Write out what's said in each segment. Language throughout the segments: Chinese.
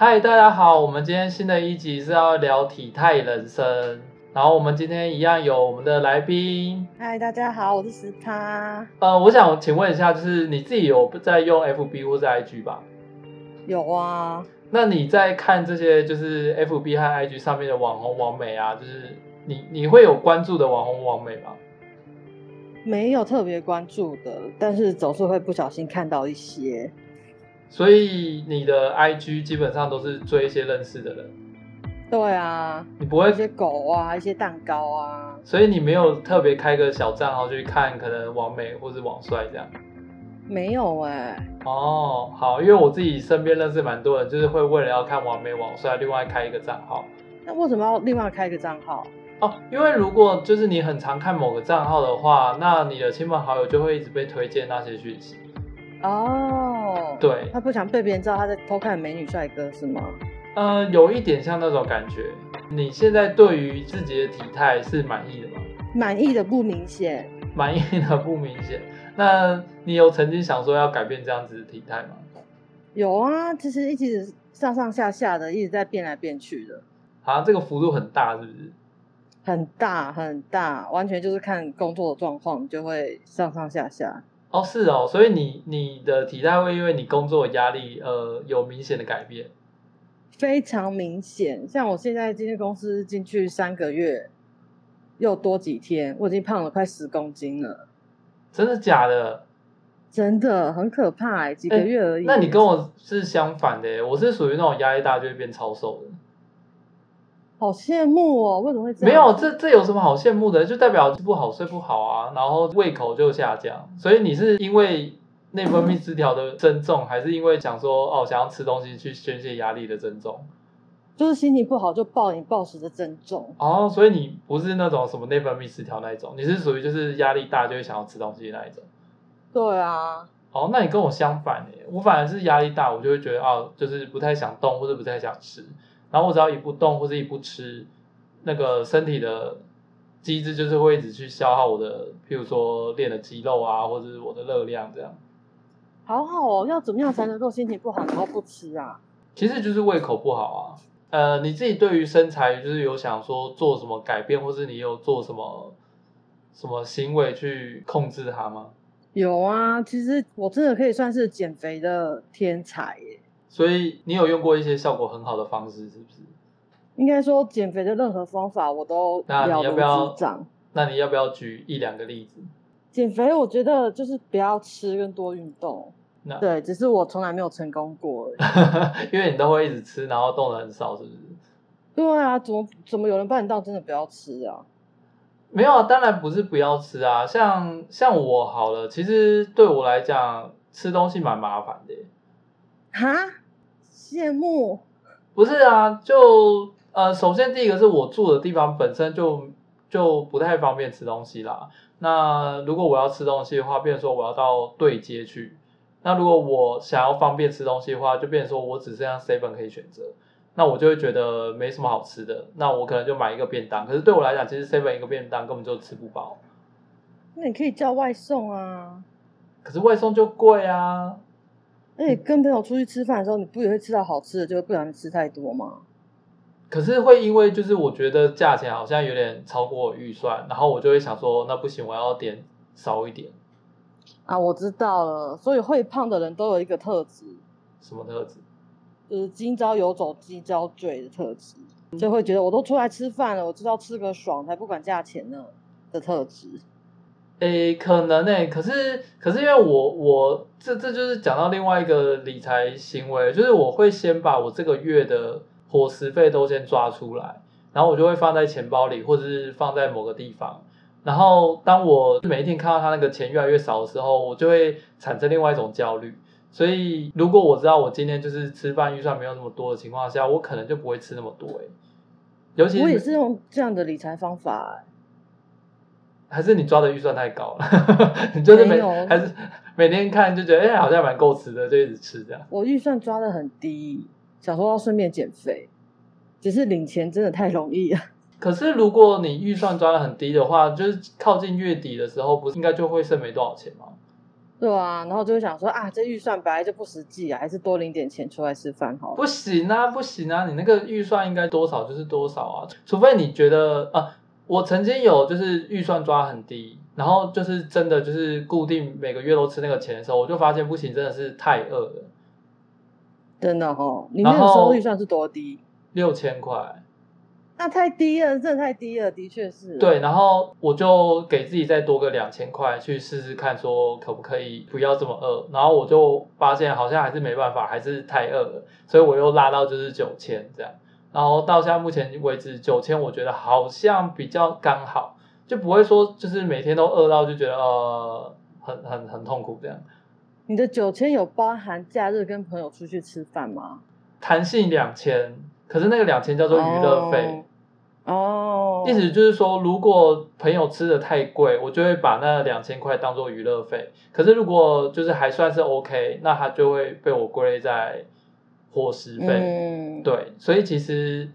嗨，大家好，我们今天新的一集是要聊体态人生，然后我们今天一样有我们的来宾。嗨，大家好，我是石他。呃，我想请问一下，就是你自己有在用 FB 或者 IG 吧？有啊。那你在看这些就是 FB 和 IG 上面的网红网美啊，就是你你会有关注的网红网美吗？没有特别关注的，但是总是会不小心看到一些。所以你的 IG 基本上都是追一些认识的人，对啊，你不会一些狗啊，一些蛋糕啊，所以你没有特别开个小账号去看可能网美或是网帅这样，没有哎、欸。哦，好，因为我自己身边认识蛮多人，就是会为了要看网美网帅，另外开一个账号。那为什么要另外开一个账号？哦，因为如果就是你很常看某个账号的话，那你的亲朋好友就会一直被推荐那些讯息。哦，对，他不想被别人知道他在偷看美女帅哥是吗？呃，有一点像那种感觉。你现在对于自己的体态是满意的吗？满意的不明显。满意的不明显。那你有曾经想说要改变这样子的体态吗？有啊，其实一直上上下下的，一直在变来变去的。好像这个幅度很大，是不是？很大很大，完全就是看工作的状况，就会上上下下。哦，是哦，所以你你的体态会因为你工作的压力，呃，有明显的改变？非常明显，像我现在今天公司进去三个月，又多几天，我已经胖了快十公斤了。真的假的？真的很可怕欸，几个月而已。那你跟我是相反的，我是属于那种压力大就会变超瘦的。好羡慕哦！为什么会这样？没有，这这有什么好羡慕的？就代表不好睡不好啊，然后胃口就下降。所以你是因为内分泌失调的增重，还是因为想说哦想要吃东西去宣泄压力的增重？就是心情不好就暴饮暴食的增重。哦，所以你不是那种什么内分泌失调那一种，你是属于就是压力大就会想要吃东西那一种。对啊。哦，那你跟我相反耶，我反而是压力大，我就会觉得哦，就是不太想动或者不太想吃。然后我只要一不动或者一不吃，那个身体的机制就是会一直去消耗我的，譬如说练的肌肉啊，或者是我的热量这样。好好哦，要怎么样才能够心情不好然后不吃啊？其实就是胃口不好啊。呃，你自己对于身材就是有想说做什么改变，或是你有做什么什么行为去控制它吗？有啊，其实我真的可以算是减肥的天才耶。所以你有用过一些效果很好的方式，是不是？应该说减肥的任何方法我都。那你要不要？那你要不要举一两个例子？减肥我觉得就是不要吃跟多运动。那对，只是我从来没有成功过。因为你都会一直吃，然后动的很少，是不是？对啊，怎么怎么有人帮你到真的不要吃啊？没有啊，当然不是不要吃啊。像像我好了，其实对我来讲吃东西蛮麻烦的。哈？羡慕？不是啊，就呃，首先第一个是我住的地方本身就就不太方便吃东西啦。那如果我要吃东西的话，变成说我要到对街去。那如果我想要方便吃东西的话，就变成说我只剩下 seven 可以选择。那我就会觉得没什么好吃的，那我可能就买一个便当。可是对我来讲，其实 seven 一个便当根本就吃不饱。那你可以叫外送啊。可是外送就贵啊。那你跟朋友出去吃饭的时候，你不也会吃到好吃的，就会不想吃太多吗？可是会因为就是我觉得价钱好像有点超过我预算，然后我就会想说，那不行，我要点少一点。啊，我知道了，所以会胖的人都有一个特质。什么特质？就是今朝有酒今朝醉的特质，就会觉得我都出来吃饭了，我知道吃个爽，才不管价钱呢的特质。诶，可能诶，可是可是因为我我这这就是讲到另外一个理财行为，就是我会先把我这个月的伙食费都先抓出来，然后我就会放在钱包里，或者是放在某个地方。然后当我每一天看到他那个钱越来越少的时候，我就会产生另外一种焦虑。所以如果我知道我今天就是吃饭预算没有那么多的情况下，我可能就不会吃那么多诶。尤其我也是用这样的理财方法。还是你抓的预算太高了？你就是每还是每天看就觉得哎、欸，好像蛮够吃的，就一直吃这样。我预算抓的很低，想说要顺便减肥，只是领钱真的太容易了。可是如果你预算抓的很低的话，就是靠近月底的时候，不是应该就会剩没多少钱吗？对啊，然后就会想说啊，这预算本来就不实际啊，还是多领点钱出来吃饭好了。不行啊，不行啊，你那个预算应该多少就是多少啊，除非你觉得啊，我曾经有就是预算抓很低，然后就是真的就是固定每个月都吃那个钱的时候，我就发现不行，真的是太饿了。真的哦，你那个时候预算是多低？六千块。那太低了，真的太低了，的确是。对，然后我就给自己再多个两千块去试试看，说可不可以不要这么饿。然后我就发现好像还是没办法，还是太饿了，所以我又拉到就是九千这样。然后到现在目前为止，九千我觉得好像比较刚好，就不会说就是每天都饿到就觉得呃很很很痛苦这样。你的九千有包含假日跟朋友出去吃饭吗？弹性两千，可是那个两千叫做娱乐费。Oh. 哦，意思就是说，如果朋友吃的太贵，我就会把那两千块当做娱乐费。可是如果就是还算是 OK，那它就会被我归类在伙食费。嗯，对，所以其实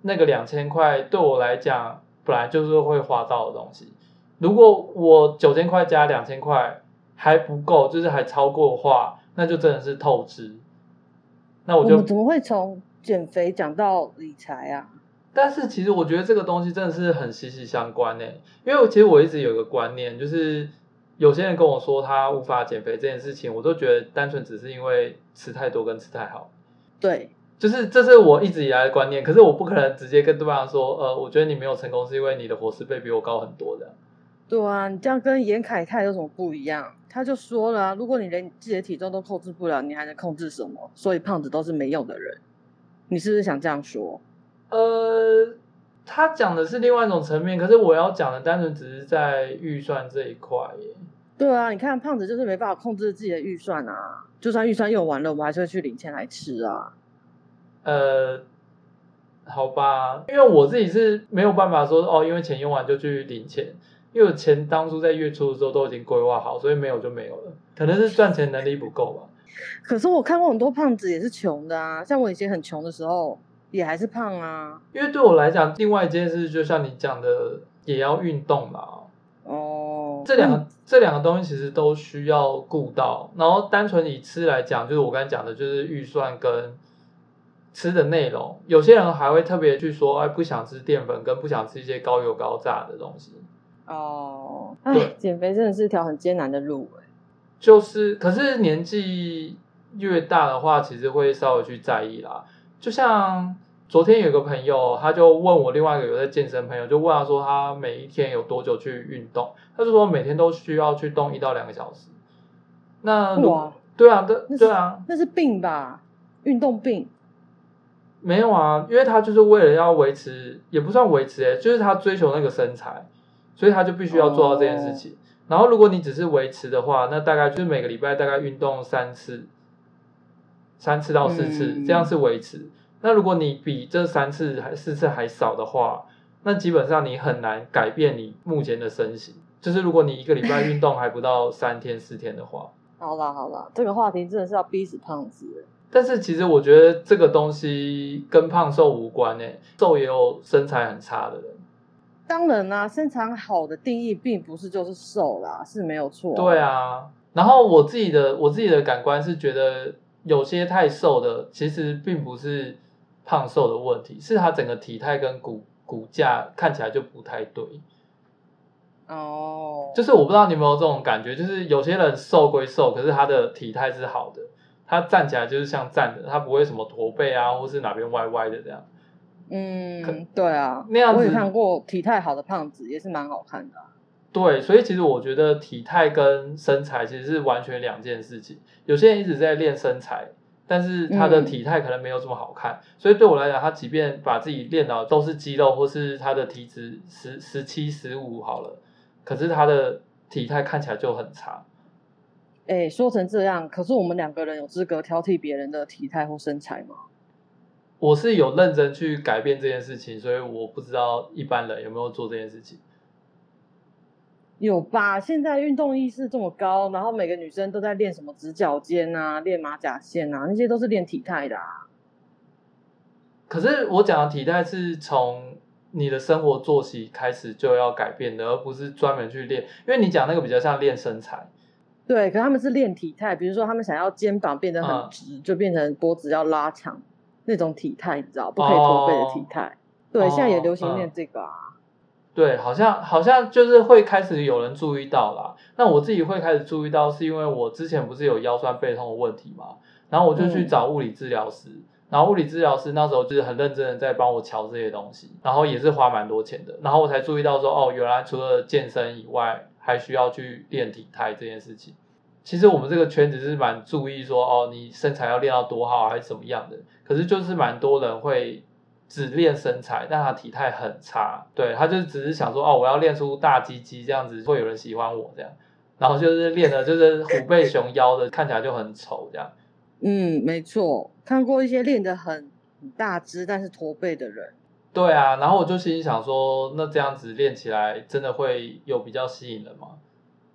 那个两千块对我来讲，本来就是会花到的东西。如果我九千块加两千块还不够，就是还超过的话，那就真的是透支。那我就我怎么会从减肥讲到理财啊？但是其实我觉得这个东西真的是很息息相关呢，因为其实我一直有一个观念，就是有些人跟我说他无法减肥这件事情，我都觉得单纯只是因为吃太多跟吃太好。对，就是这是我一直以来的观念，可是我不可能直接跟对方说，呃，我觉得你没有成功是因为你的伙食费比我高很多的。对啊，你这样跟严凯泰有什么不一样？他就说了啊，如果你连自己的体重都控制不了，你还能控制什么？所以胖子都是没用的人。你是不是想这样说？呃，他讲的是另外一种层面，可是我要讲的单纯只是在预算这一块耶。对啊，你看胖子就是没办法控制自己的预算啊，就算预算用完了，我们还是会去领钱来吃啊。呃，好吧，因为我自己是没有办法说哦，因为钱用完就去领钱，因为我钱当初在月初的时候都已经规划好，所以没有就没有了，可能是赚钱能力不够吧。可是我看过很多胖子也是穷的啊，像我以前很穷的时候。也还是胖啊，因为对我来讲，另外一件事就像你讲的，也要运动啦。哦，这两个、嗯、这两个东西其实都需要顾到。然后单纯以吃来讲，就是我刚才讲的，就是预算跟吃的内容。有些人还会特别去说，哎，不想吃淀粉，跟不想吃一些高油高炸的东西。哦，哎，减肥真的是一条很艰难的路哎。就是，可是年纪越大的话，其实会稍微去在意啦。就像昨天有个朋友，他就问我另外一个有在健身朋友，就问他说他每一天有多久去运动？他就说每天都需要去动一到两个小时。那哇，对啊，对对啊，那是病吧？运动病？没有啊，因为他就是为了要维持，也不算维持诶，就是他追求那个身材，所以他就必须要做到这件事情。哦。然后如果你只是维持的话，那大概就是每个礼拜大概运动三次。三次到四次，嗯、这样是维持。那如果你比这三次还四次还少的话，那基本上你很难改变你目前的身形。就是如果你一个礼拜运动还不到三天四天的话，好啦好啦，这个话题真的是要逼死胖子。但是其实我觉得这个东西跟胖瘦无关诶，瘦也有身材很差的人。当然啦、啊，身材好的定义并不是就是瘦啦，是没有错。对啊，然后我自己的我自己的感官是觉得。有些太瘦的，其实并不是胖瘦的问题，是他整个体态跟骨骨架看起来就不太对。哦，就是我不知道你有没有这种感觉，就是有些人瘦归瘦，可是他的体态是好的，他站起来就是像站的，他不会什么驼背啊，或是哪边歪歪的这样。嗯，对啊，那样子，我也看过体态好的胖子，也是蛮好看的啊。对，所以其实我觉得体态跟身材其实是完全两件事情。有些人一直在练身材，但是他的体态可能没有这么好看。嗯、所以对我来讲，他即便把自己练到都是肌肉，或是他的体脂十十七十五好了，可是他的体态看起来就很差。哎，说成这样，可是我们两个人有资格挑剔别人的体态或身材吗？我是有认真去改变这件事情，所以我不知道一般人有没有做这件事情。有吧？现在运动意识这么高，然后每个女生都在练什么直角肩啊，练马甲线啊，那些都是练体态的啊。可是我讲的体态是从你的生活作息开始就要改变的，而不是专门去练。因为你讲那个比较像练身材。对，可他们是练体态，比如说他们想要肩膀变得很直，嗯、就变成脖子要拉长那种体态，你知道，不可以驼背的体态。哦、对，现在也流行练这个啊。嗯、对，好像好像就是会开始有人注意到啦。那我自己会开始注意到，是因为我之前不是有腰酸背痛的问题嘛，然后我就去找物理治疗师。嗯然后物理治疗师那时候就是很认真的在帮我瞧这些东西，然后也是花蛮多钱的。然后我才注意到说，哦，原来除了健身以外，还需要去练体态这件事情。其实我们这个圈子是蛮注意说，哦，你身材要练到多好还是怎么样的。可是就是蛮多人会只练身材，但他体态很差。对，他就只是想说，哦，我要练出大鸡鸡这样子会有人喜欢我这样。然后就是练的就是虎背熊腰的，看起来就很丑这样。嗯，没错，看过一些练得很大只但是驼背的人。对啊，然后我就心里想说，那这样子练起来真的会有比较吸引人吗？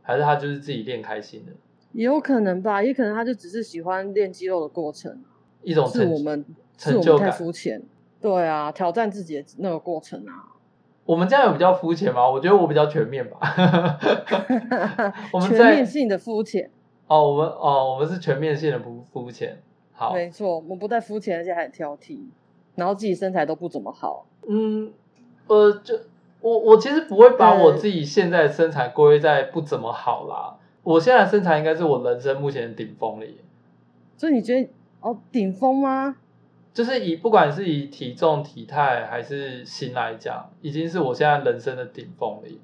还是他就是自己练开心的？也有可能吧，也可能他就只是喜欢练肌肉的过程，一种是我们是我们太肤浅。对啊，挑战自己的那个过程啊。我们这样有比较肤浅吗？我觉得我比较全面吧。我们全面性的肤浅。哦，我们哦，我们是全面性的不肤浅，好，没错，我们不但肤浅，而且还很挑剔，然后自己身材都不怎么好。嗯，呃，就我我其实不会把我自己现在的身材归在不怎么好啦，我现在的身材应该是我人生目前的顶峰了耶。所以你觉得哦，顶峰吗？就是以不管是以体重、体态还是型来讲，已经是我现在人生的顶峰了耶。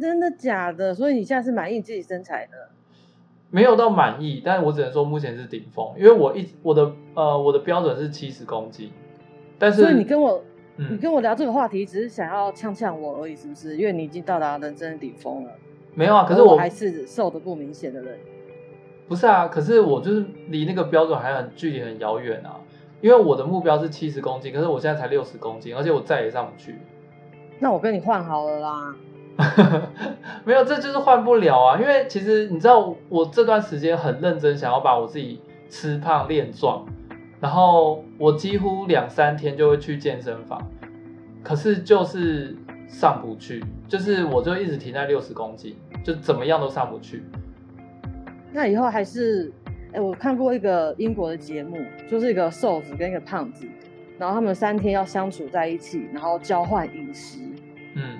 真的假的？所以你现在是满意自己身材的？没有到满意，但是我只能说目前是顶峰，因为我一我的呃我的标准是七十公斤，但是所以你跟我、嗯、你跟我聊这个话题，只是想要呛呛我而已，是不是？因为你已经到达人生的顶峰了。没有啊，可是我，我还是瘦的不明显的人。不是啊，可是我就是离那个标准还很距离很遥远啊，因为我的目标是七十公斤，可是我现在才六十公斤，而且我再也上不去。那我跟你换好了啦。没有，这就是换不了啊！因为其实你知道，我这段时间很认真，想要把我自己吃胖练壮，然后我几乎两三天就会去健身房，可是就是上不去，就是我就一直停在六十公斤，就怎么样都上不去。那以后还是，哎，我看过一个英国的节目，就是一个瘦子跟一个胖子，然后他们三天要相处在一起，然后交换饮食。嗯。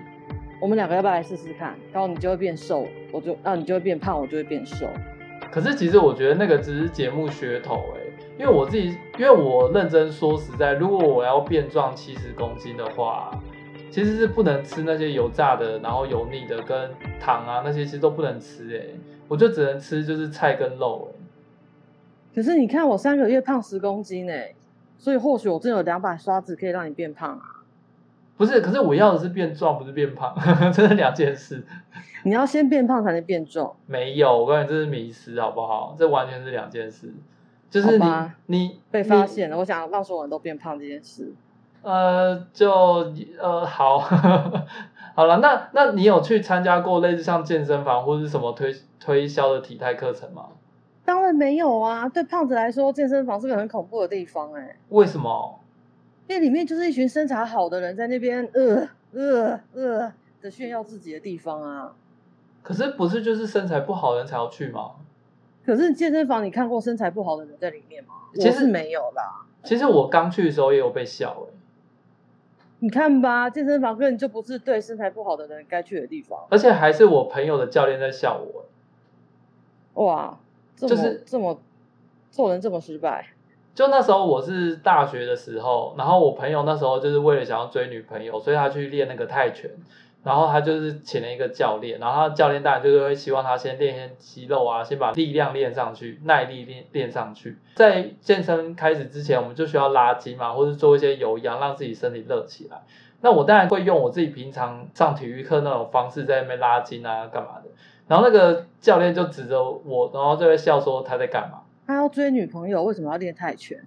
我们两个要不要来试试看？然后你就会变瘦，我就啊，你就会变胖，我就会变瘦。可是其实我觉得那个只是节目噱头哎、欸，因为我自己，因为我认真说实在，如果我要变壮七十公斤的话，其实是不能吃那些油炸的，然后油腻的跟糖啊那些其实都不能吃哎、欸，我就只能吃就是菜跟肉。可是你看我三个月胖十公斤哎、欸，所以或许我真有两把刷子可以让你变胖啊。不是，可是我要的是变壮，不是变胖，这是两件事。你要先变胖才能变壮？没有，我告诉你，这是迷失，好不好？这完全是两件事。就是你你被发现了，我想让所有人都变胖这件事。呃，就呃好，好了，那那你有去参加过类似像健身房或者是什么推推销的体态课程吗？当然没有啊，对胖子来说，健身房是个很恐怖的地方哎、欸。为什么？那里面就是一群身材好的人在那边呃呃呃的炫耀自己的地方啊。可是不是就是身材不好的人才要去吗？可是健身房你看过身材不好的人在里面吗？其实没有啦。其实我刚去的时候也有被笑哎。你看吧，健身房根本就不是对身材不好的人该去的地方。而且还是我朋友的教练在笑我。哇，就是这么做人这么失败。就那时候我是大学的时候，然后我朋友那时候就是为了想要追女朋友，所以他去练那个泰拳，然后他就是请了一个教练，然后他教练当然就是会希望他先练一些肌肉啊，先把力量练上去，耐力练练上去。在健身开始之前，我们就需要拉筋嘛，或者做一些有氧，让自己身体热起来。那我当然会用我自己平常上体育课那种方式在那边拉筋啊，干嘛的。然后那个教练就指着我，然后就会笑说他在干嘛。他要追女朋友，为什么要练泰拳？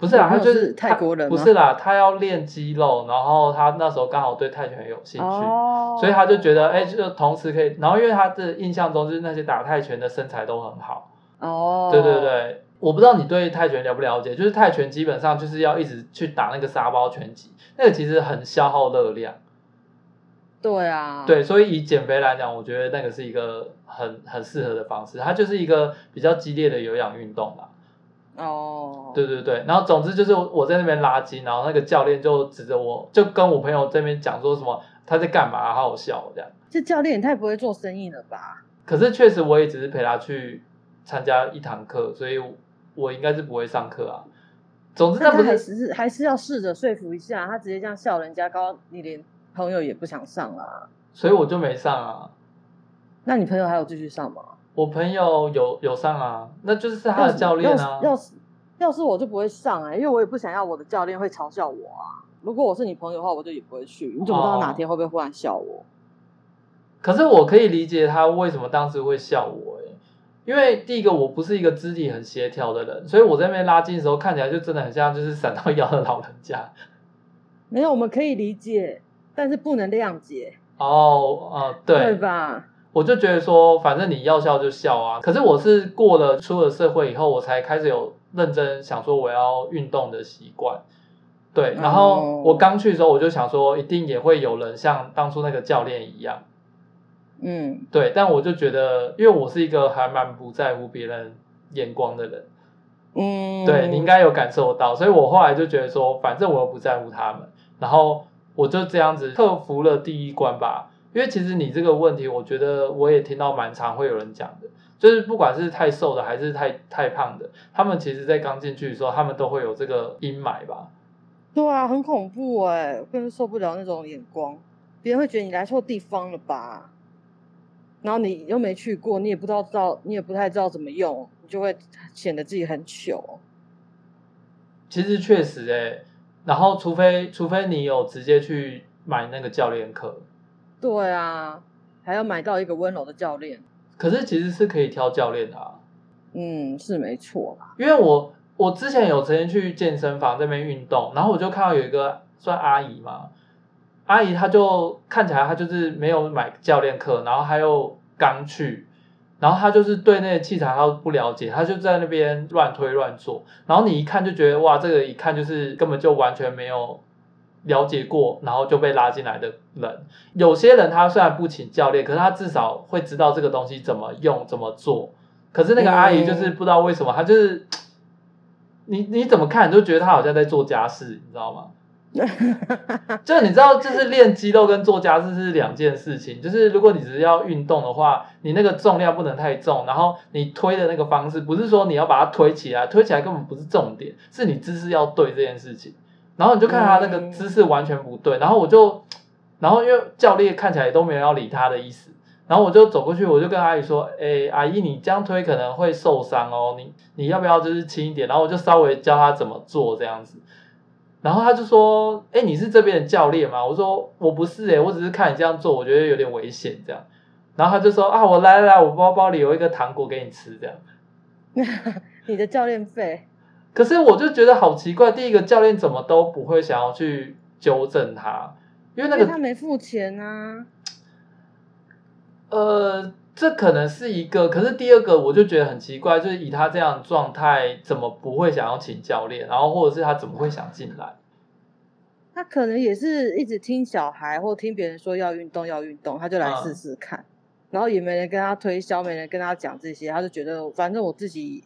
不是啊，他就是，是泰国人，不是啦，他要练肌肉，然后他那时候刚好对泰拳有兴趣，哦、所以他就觉得，哎，就同时可以，然后因为他的印象中就是那些打泰拳的身材都很好，哦，对对对，我不知道你对泰拳了不了解，就是泰拳基本上就是要一直去打那个沙包拳击，那个其实很消耗热量，对啊，对，所以以减肥来讲，我觉得那个是一个很很适合的方式，它就是一个比较激烈的有氧运动嘛。哦，oh. 对对对，然后总之就是我在那边拉筋，然后那个教练就指着我，就跟我朋友这边讲说什么他在干嘛，好好笑这样。这教练也太不会做生意了吧？可是确实我也只是陪他去参加一堂课，所以我应该是不会上课啊。总之那不是，还是还是要试着说服一下他，直接这样笑人家高，你连朋友也不想上啊。所以我就没上啊。那你朋友还有继续上吗？我朋友有有上啊，那就是他的教练啊。要是要是要是我就不会上哎、欸，因为我也不想要我的教练会嘲笑我啊。如果我是你朋友的话，我就也不会去。你怎么知道哪天会不会忽然笑我？哦、可是我可以理解他为什么当时会笑我哎、欸，因为第一个我不是一个肢体很协调的人，所以我在那边拉筋的时候看起来就真的很像就是闪到腰的老人家。没有，我们可以理解，但是不能谅解。哦，呃，对，对吧？我就觉得说，反正你要笑就笑啊。可是我是过了出了社会以后，我才开始有认真想说我要运动的习惯。对，然后我刚去的时候，我就想说，一定也会有人像当初那个教练一样。嗯，对。但我就觉得，因为我是一个还蛮不在乎别人眼光的人。嗯，对，你应该有感受到，所以我后来就觉得说，反正我又不在乎他们，然后我就这样子克服了第一关吧。因为其实你这个问题，我觉得我也听到蛮常会有人讲的，就是不管是太瘦的还是太太胖的，他们其实在刚进去的时候，他们都会有这个阴霾吧？对啊，很恐怖哎，我根本受不了那种眼光，别人会觉得你来错地方了吧？然后你又没去过，你也不知道知道，你也不太知道怎么用，你就会显得自己很糗。其实确实哎，然后除非除非你有直接去买那个教练课。对啊，还要买到一个温柔的教练。可是其实是可以挑教练的啊。嗯，是没错吧。因为我我之前有曾经去健身房这边运动，然后我就看到有一个算阿姨嘛，阿姨她就看起来她就是没有买教练课，然后她又刚去，然后他就是对那些器材他不了解，他就在那边乱推乱做，然后你一看就觉得哇，这个一看就是根本就完全没有。了解过，然后就被拉进来的人，有些人他虽然不请教练，可是他至少会知道这个东西怎么用、怎么做。可是那个阿姨就是不知道为什么，她就是你你怎么看你就觉得她好像在做家事，你知道吗？就你知道，就是练肌肉跟做家事是两件事情。就是如果你只是要运动的话，你那个重量不能太重，然后你推的那个方式不是说你要把它推起来，推起来根本不是重点，是你姿势要对这件事情。然后你就看他那个姿势完全不对，然后我就，然后因为教练看起来都没有要理他的意思，然后我就走过去，我就跟阿姨说：“哎，阿姨，你这样推可能会受伤哦，你你要不要就是轻一点？”然后我就稍微教他怎么做这样子，然后他就说：“哎，你是这边的教练吗？”我说：“我不是哎，我只是看你这样做，我觉得有点危险这样。”然后他就说：“啊，我来来来，我包包里有一个糖果给你吃这样。” 你的教练费。可是我就觉得好奇怪，第一个教练怎么都不会想要去纠正他，因为那个他没付钱啊。呃，这可能是一个，可是第二个我就觉得很奇怪，就是以他这样的状态，怎么不会想要请教练？然后或者是他怎么会想进来？他可能也是一直听小孩或听别人说要运动要运动，他就来试试看，嗯、然后也没人跟他推销，没人跟他讲这些，他就觉得反正我自己。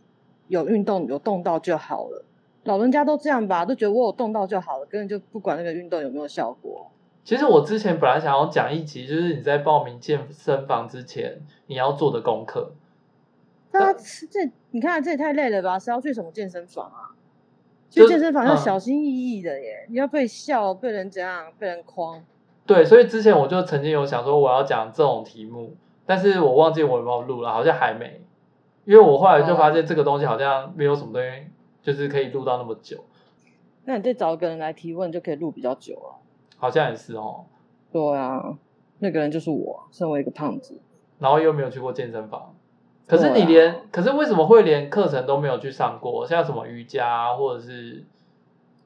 有运动有动到就好了，老人家都这样吧，都觉得我有动到就好了，根本就不管那个运动有没有效果。其实我之前本来想要讲一集，就是你在报名健身房之前你要做的功课。那这你看这也太累了吧？是要去什么健身房啊？去健身房要小心翼翼的耶，嗯、你要被笑，被人怎样，被人框。对，所以之前我就曾经有想说我要讲这种题目，但是我忘记我有没有录了，好像还没。因为我后来就发现这个东西好像没有什么东西，就是可以录到那么久。那你再找一个人来提问，就可以录比较久了。好像也是哦。对啊，那个人就是我，身为一个胖子，然后又没有去过健身房。可是你连，啊、可是为什么会连课程都没有去上过？像什么瑜伽或者是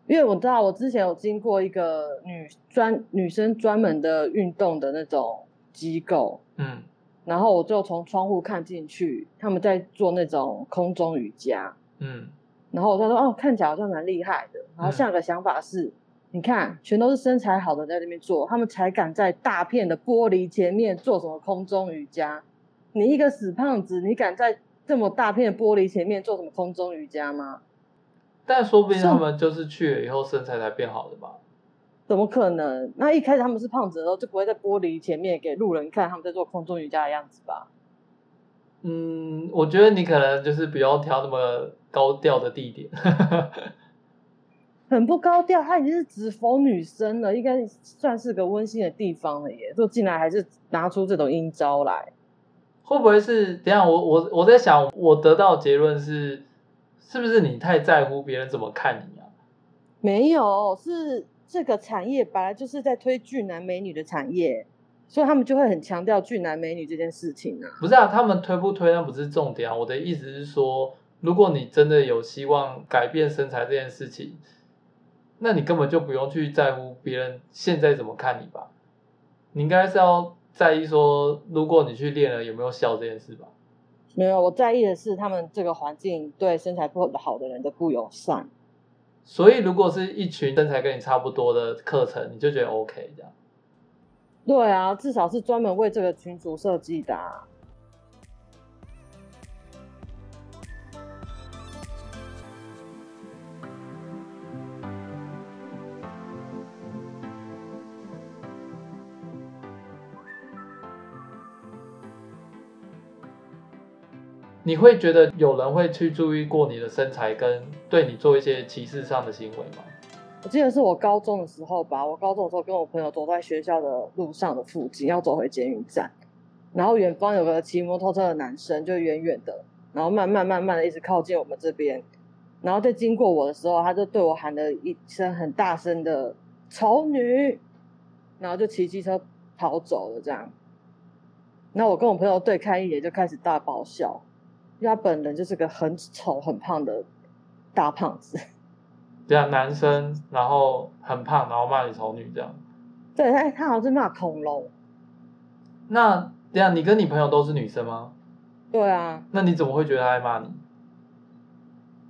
因为我知道我之前有经过一个女专女生专门的运动的那种机构，嗯，然后我就从窗户看进去，他们在做那种空中瑜伽，嗯，然后我就说哦，看起来好像蛮厉害的。然后下一个想法是，嗯、你看，全都是身材好的在那边做，他们才敢在大片的玻璃前面做什么空中瑜伽。你一个死胖子，你敢在这么大片的玻璃前面做什么空中瑜伽吗？但说不定他们就是去了以后身材才变好的吧？怎么可能？那一开始他们是胖子的时候，就不会在玻璃前面给路人看他们在做空中瑜伽的样子吧？嗯，我觉得你可能就是不要挑那么高调的地点。很不高调，它已经是只否女生了，应该算是个温馨的地方了耶。就进来还是拿出这种阴招来。会不会是？等下我我我在想，我得到的结论是，是不是你太在乎别人怎么看你啊？没有，是这个产业本来就是在推俊男美女的产业，所以他们就会很强调俊男美女这件事情啊。不是啊，他们推不推那不是重点啊。我的意思是说，如果你真的有希望改变身材这件事情，那你根本就不用去在乎别人现在怎么看你吧。你应该是要。在意说，如果你去练了有没有效这件事吧？没有，我在意的是他们这个环境对身材不好的人的不友善。所以，如果是一群身材跟你差不多的课程，你就觉得 OK 这样？对啊，至少是专门为这个群组设计的啊。你会觉得有人会去注意过你的身材，跟对你做一些歧视上的行为吗？我记得是我高中的时候吧，我高中的时候跟我朋友走在学校的路上的附近，要走回捷运站，然后远方有个骑摩托车的男生，就远远的，然后慢慢慢慢的一直靠近我们这边，然后在经过我的时候，他就对我喊了一声很大声的“丑女”，然后就骑机车跑走了。这样，那我跟我朋友对看一眼，就开始大爆笑。因为他本人就是个很丑、很胖的大胖子。对啊，男生，然后很胖，然后骂你丑女这样。对，他他好像是骂恐龙。那这样，你跟你朋友都是女生吗？对啊。那你怎么会觉得他在骂你？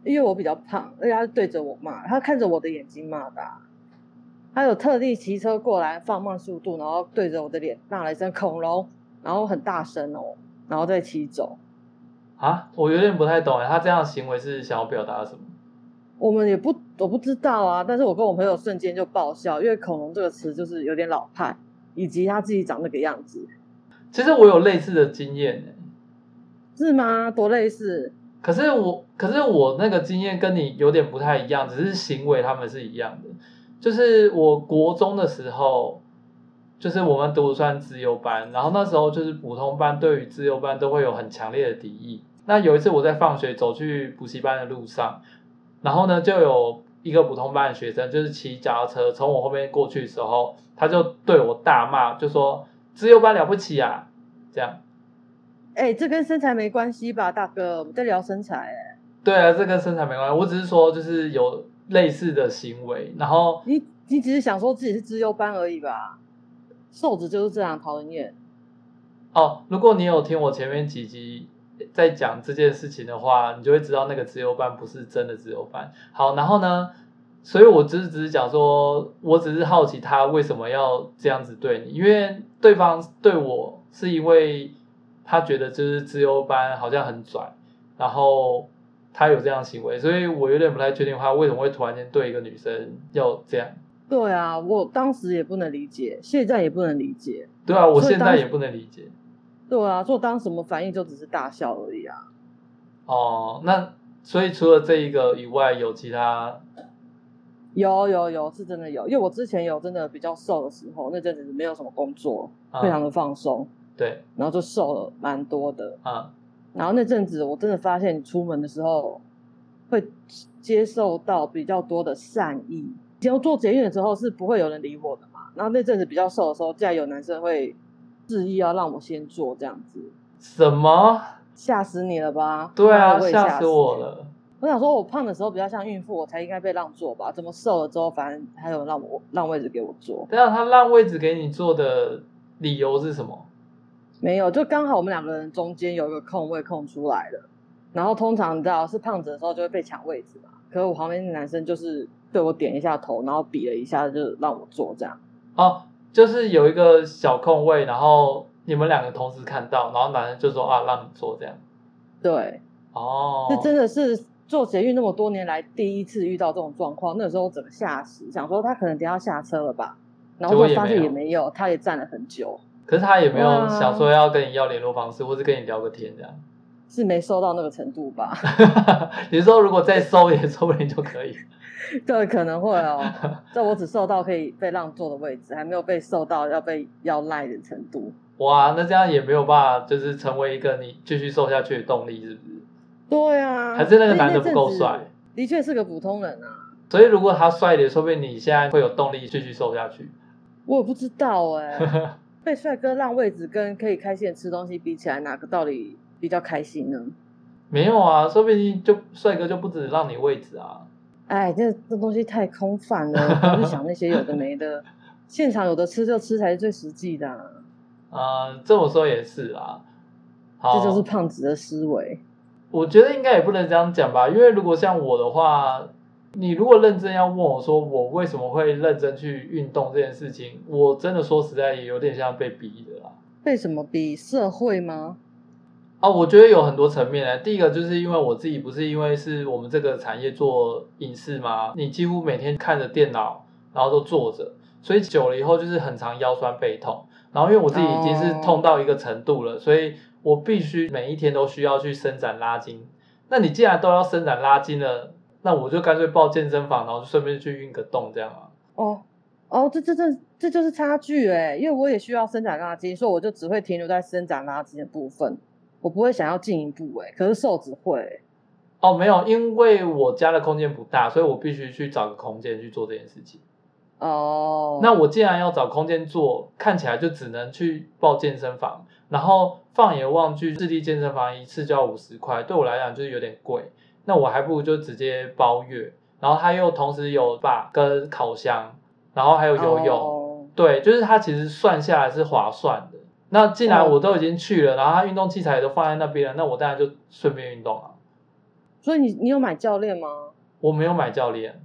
因为我比较胖，而且他是对着我骂，他看着我的眼睛骂的啊。他有特地骑车过来，放慢速度，然后对着我的脸骂了一声“恐龙”，然后很大声哦，然后再骑走。啊，我有点不太懂哎，他这样的行为是想要表达什么？我们也不，我不知道啊。但是我跟我朋友瞬间就爆笑，因为“恐龙”这个词就是有点老派，以及他自己长那个样子。其实我有类似的经验，是吗？多类似？可是我，可是我那个经验跟你有点不太一样，只是行为他们是一样的。就是我国中的时候。就是我们读算资优班，然后那时候就是普通班对于资优班都会有很强烈的敌意。那有一次我在放学走去补习班的路上，然后呢就有一个普通班的学生就是骑脚踏车从我后面过去的时候，他就对我大骂，就说自由班了不起啊，这样。哎、欸，这跟身材没关系吧，大哥？我们在聊身材、欸。哎，对啊，这跟身材没关系，我只是说就是有类似的行为，然后你你只是想说自己是自由班而已吧？瘦子就是这样讨人厌哦。如果你有听我前面几集在讲这件事情的话，你就会知道那个自由班不是真的自由班。好，然后呢，所以我只是只是讲说，我只是好奇他为什么要这样子对你，因为对方对我是因为他觉得就是自由班好像很拽，然后他有这样行为，所以我有点不太确定他为什么会突然间对一个女生要这样。对啊，我当时也不能理解，现在也不能理解。对啊，我现在也不能理解。对啊，做当什么反应就只是大笑而已啊。哦，那所以除了这一个以外，有其他？有有有，是真的有，因为我之前有真的比较瘦的时候，那阵子没有什么工作，嗯、非常的放松。对，然后就瘦了蛮多的。嗯，然后那阵子我真的发现，你出门的时候会接受到比较多的善意。以前做捷运的时候是不会有人理我的嘛，然后那阵子比较瘦的时候，竟然有男生会示意要让我先坐这样子。什么？吓死你了吧？对啊，吓死我了。我想说，我胖的时候比较像孕妇，我才应该被让座吧？怎么瘦了之后，反正还有让我让位置给我坐？对啊，他让位置给你坐的理由是什么？没有，就刚好我们两个人中间有一个空位空出来了。然后通常你知道是胖子的时候就会被抢位置嘛。可是我旁边的男生就是对我点一下头，然后比了一下，就让我坐这样。哦，就是有一个小空位，然后你们两个同时看到，然后男人就说啊，让你坐这样。对。哦。这真的是。做捷运那么多年来，第一次遇到这种状况，那时候我整个吓死，想说他可能等下下车了吧，然后我发现也没有，他也站了很久。可是他也没有想说要跟你要联络方式，或是跟你聊个天这样。是没收到那个程度吧？你说如果再收也收不定就可以。对，可能会哦。这我只瘦到可以被让座的位置，还没有被瘦到要被要赖的程度。哇，那这样也没有办法，就是成为一个你继续瘦下去的动力，是不是？对啊，还是那个男的不够帅，的确是个普通人啊。所以如果他帅一点，说不定你现在会有动力继续瘦下去。我也不知道哎、欸，被帅哥让位置跟可以开心的吃东西比起来，哪个到底比较开心呢？没有啊，说不定就帅哥就不止让你位置啊。哎，这这东西太空泛了，不是想那些有的没的，现场有的吃就吃才是最实际的、啊。嗯，这么说也是啦。好，这就是胖子的思维。我觉得应该也不能这样讲吧，因为如果像我的话，你如果认真要问我说我为什么会认真去运动这件事情，我真的说实在也有点像被逼的啦。被什么逼？社会吗？啊，我觉得有很多层面呢。第一个就是因为我自己不是因为是我们这个产业做影视吗？你几乎每天看着电脑，然后都坐着，所以久了以后就是很常腰酸背痛。然后因为我自己已经是痛到一个程度了，所以。我必须每一天都需要去伸展拉筋，那你既然都要伸展拉筋了，那我就干脆报健身房，然后顺便去运个动，这样啊？哦哦，这这这这就是差距诶，因为我也需要伸展拉筋，所以我就只会停留在伸展拉筋的部分，我不会想要进一步诶，可是瘦子会。哦，没有，因为我家的空间不大，所以我必须去找个空间去做这件事情。哦，那我既然要找空间做，看起来就只能去报健身房。然后放眼望去，市立健身房一次就要五十块，对我来讲就是有点贵。那我还不如就直接包月，然后它又同时有 SPA 跟烤箱，然后还有游泳，oh. 对，就是它其实算下来是划算的。那既然我都已经去了，然后他运动器材也都放在那边了，那我当然就顺便运动了。所以你你有买教练吗？我没有买教练。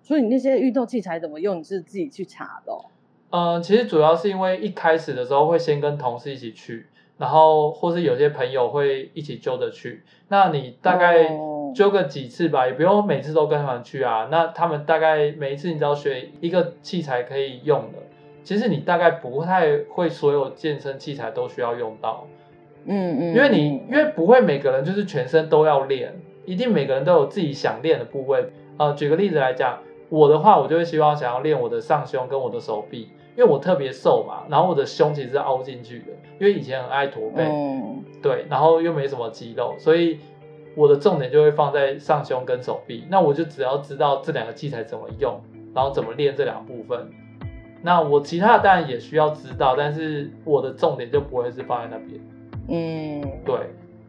所以你那些运动器材怎么用？你是自己去查的哦？嗯，其实主要是因为一开始的时候会先跟同事一起去，然后或是有些朋友会一起揪着去。那你大概揪个几次吧，也不用每次都跟他们去啊。那他们大概每一次你只要学一个器材可以用的，其实你大概不太会所有健身器材都需要用到。嗯嗯，因为你因为不会每个人就是全身都要练，一定每个人都有自己想练的部位。呃，举个例子来讲，我的话，我就会希望想要练我的上胸跟我的手臂。因为我特别瘦嘛，然后我的胸其实是凹进去的，因为以前很爱驼背，嗯、对，然后又没什么肌肉，所以我的重点就会放在上胸跟手臂。那我就只要知道这两个器材怎么用，然后怎么练这两部分。那我其他的当然也需要知道，但是我的重点就不会是放在那边。嗯，对。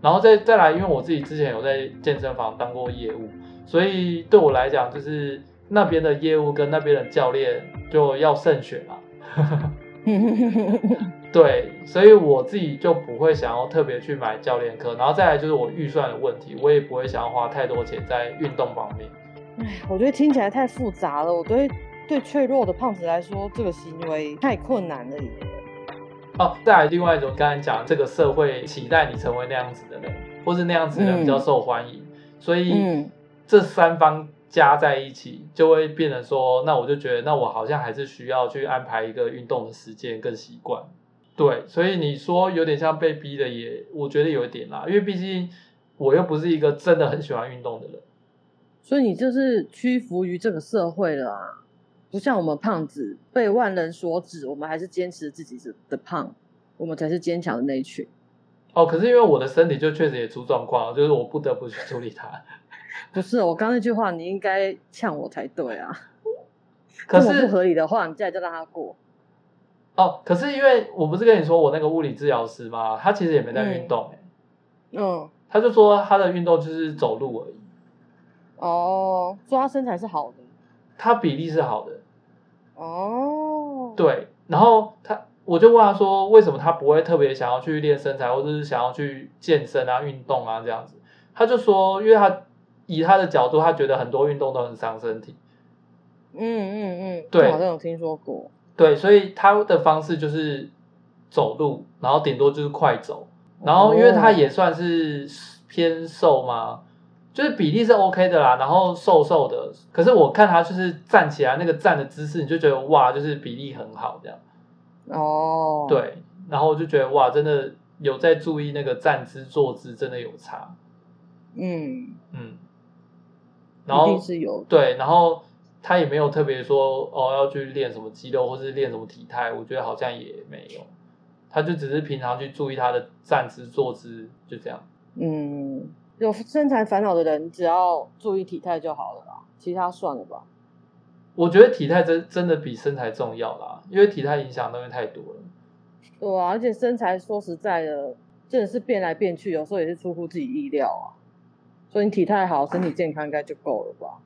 然后再再来，因为我自己之前有在健身房当过业务，所以对我来讲，就是那边的业务跟那边的教练就要慎选啦。对，所以我自己就不会想要特别去买教练课，然后再来就是我预算的问题，我也不会想要花太多钱在运动方面。哎，我觉得听起来太复杂了，我对对脆弱的胖子来说，这个行为太困难了。哦，再来另外一种，刚才讲这个社会期待你成为那样子的人，或是那样子的人比较受欢迎，嗯、所以、嗯、这三方。加在一起就会变成说，那我就觉得，那我好像还是需要去安排一个运动的时间跟习惯。对，所以你说有点像被逼的也，也我觉得有一点啦，因为毕竟我又不是一个真的很喜欢运动的人。所以你就是屈服于这个社会了啊，不像我们胖子被万人所指，我们还是坚持自己的胖，我们才是坚强的那一群。哦，可是因为我的身体就确实也出状况，就是我不得不去处理它。不是，我刚那句话你应该呛我才对啊！可是不合理的话，你再来就让他过。哦，可是因为我不是跟你说我那个物理治疗师吗？他其实也没在运动、欸、嗯，嗯他就说他的运动就是走路而已。哦，说他身材是好的，他比例是好的。哦，对，然后他，我就问他说，为什么他不会特别想要去练身材，或者是想要去健身啊、运动啊这样子？他就说，因为他以他的角度，他觉得很多运动都很伤身体。嗯嗯嗯，对，好像有听说过。对，所以他的方式就是走路，然后顶多就是快走，然后因为他也算是偏瘦嘛。就是比例是 OK 的啦，然后瘦瘦的，可是我看他就是站起来那个站的姿势，你就觉得哇，就是比例很好这样。哦，对，然后我就觉得哇，真的有在注意那个站姿坐姿，真的有差。嗯嗯，然后是有对，然后他也没有特别说哦要去练什么肌肉或是练什么体态，我觉得好像也没有，他就只是平常去注意他的站姿坐姿，就这样。嗯。有身材烦恼的人，只要注意体态就好了啦，其他算了吧。我觉得体态真真的比身材重要啦，因为体态影响的东西太多了。对啊，而且身材说实在的，真的是变来变去，有时候也是出乎自己意料啊。所以你体态好，身体健康应该就够了吧？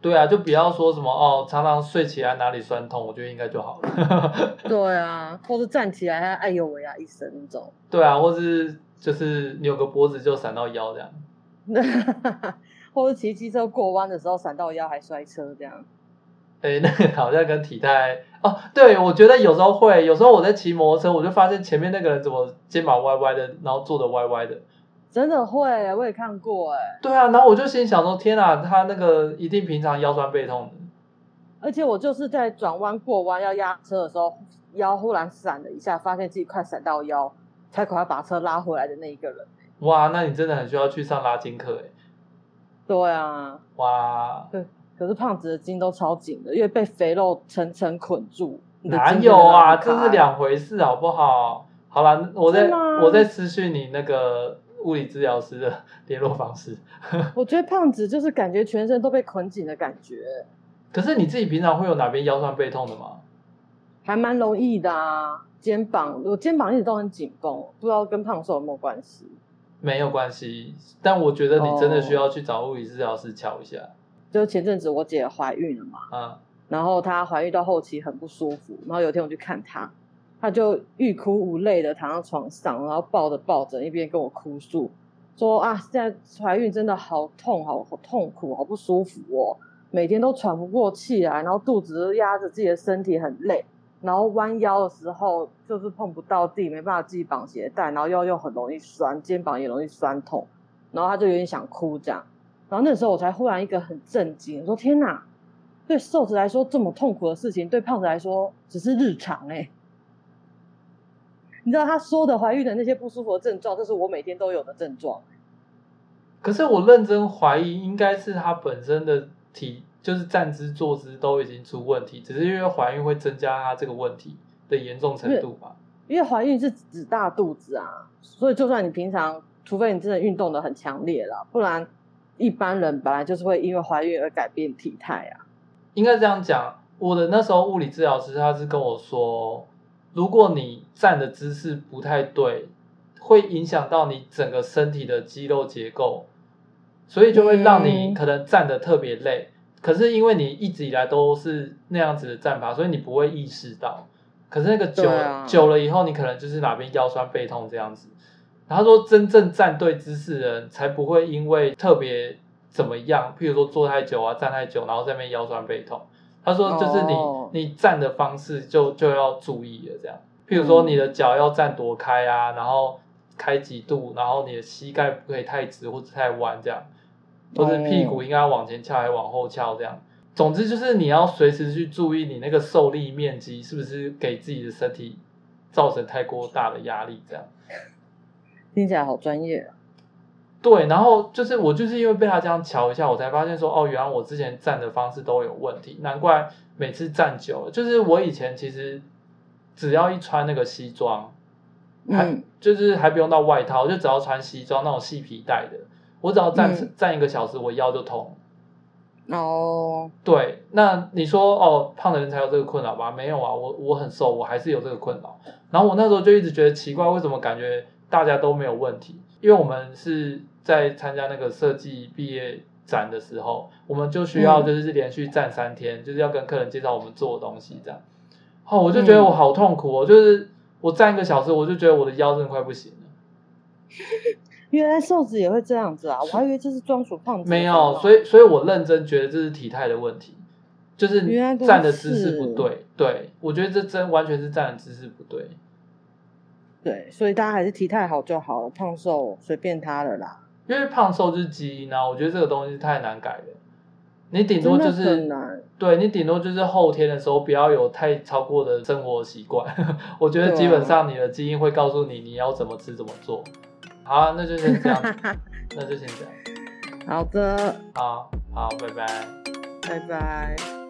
对啊，就不要说什么哦，常常睡起来哪里酸痛，我觉得应该就好了。对啊，或是站起来还哎呦喂啊一声那种。对啊，或是。就是扭个脖子就闪到腰这样，或者骑机车过弯的时候闪到腰还摔车这样。哎、欸，那个好像跟体态哦，对，我觉得有时候会，有时候我在骑摩托车，我就发现前面那个人怎么肩膀歪歪的，然后坐的歪歪的。真的会，我也看过哎。对啊，然后我就心想说，天啊，他那个一定平常腰酸背痛的。而且我就是在转弯过弯要压车的时候，腰忽然闪了一下，发现自己快闪到腰。才赶快把车拉回来的那一个人。哇，那你真的很需要去上拉筋课哎。对啊。哇。对，可是胖子的筋都超紧的，因为被肥肉层层捆住。哪有啊？这是两回事，好不好？好了，我在我在私讯你那个物理治疗师的联络方式。我觉得胖子就是感觉全身都被捆紧的感觉。可是你自己平常会有哪边腰酸背痛的吗？还蛮容易的啊。肩膀，我肩膀一直都很紧绷，不知道跟胖瘦有没有关系？没有关系，但我觉得你真的需要去找物理治疗师瞧一下。Oh, 就前阵子我姐怀孕了嘛，嗯，然后她怀孕到后期很不舒服，然后有一天我去看她，她就欲哭无泪的躺在床上，然后抱着抱枕一边跟我哭诉，说啊，现在怀孕真的好痛，好好痛苦，好不舒服哦，每天都喘不过气来，然后肚子压着自己的身体很累。然后弯腰的时候就是碰不到地，没办法自己绑鞋带，然后腰又很容易酸，肩膀也容易酸痛，然后他就有点想哭这样。然后那时候我才忽然一个很震惊，我说天哪，对瘦子来说这么痛苦的事情，对胖子来说只是日常哎。你知道他说的怀孕的那些不舒服的症状，这是我每天都有的症状。可是我认真怀疑，应该是他本身的体。就是站姿坐姿都已经出问题，只是因为怀孕会增加她这个问题的严重程度吧？因为怀孕是指大肚子啊，所以就算你平常，除非你真的运动的很强烈了，不然一般人本来就是会因为怀孕而改变体态啊。应该这样讲，我的那时候物理治疗师他是跟我说，如果你站的姿势不太对，会影响到你整个身体的肌肉结构，所以就会让你可能站的特别累。嗯可是因为你一直以来都是那样子的站法，所以你不会意识到。可是那个久、啊、久了以后，你可能就是哪边腰酸背痛这样子。然后他说，真正站对姿势的人才不会因为特别怎么样，譬如说坐太久啊、站太久，然后在那边腰酸背痛。他说，就是你、哦、你站的方式就就要注意了，这样。譬如说你的脚要站多开啊，然后开几度，然后你的膝盖不可以太直或者太弯这样。或是屁股应该往前翘还是往后翘这样，总之就是你要随时去注意你那个受力面积是不是给自己的身体造成太过大的压力这样。听起来好专业啊。对，然后就是我就是因为被他这样瞧一下，我才发现说哦，原来我之前站的方式都有问题，难怪每次站久了，就是我以前其实只要一穿那个西装，还、嗯、就是还不用到外套，就只要穿西装那种细皮带的。我只要站、嗯、站一个小时，我腰就痛。哦，对，那你说哦，胖的人才有这个困扰吧？没有啊，我我很瘦，我还是有这个困扰。然后我那时候就一直觉得奇怪，为什么感觉大家都没有问题？因为我们是在参加那个设计毕业展的时候，我们就需要就是连续站三天，嗯、就是要跟客人介绍我们做的东西这样。哦，我就觉得我好痛苦哦，嗯、就是我站一个小时，我就觉得我的腰真的快不行了。原来瘦子也会这样子啊！我还以为这是专属胖子。没有，所以所以我认真觉得这是体态的问题，就是站的姿势不对。对，我觉得这真完全是站的姿势不对。对，所以大家还是体态好就好了，胖瘦随便他了啦。因为胖瘦就是基因啊，我觉得这个东西太难改了。你顶多就是，对你顶多就是后天的时候不要有太超过的生活习惯。我觉得基本上你的基因会告诉你你要怎么吃怎么做。好啊，那就先这样，那就先这样。好的，好好，拜拜，拜拜。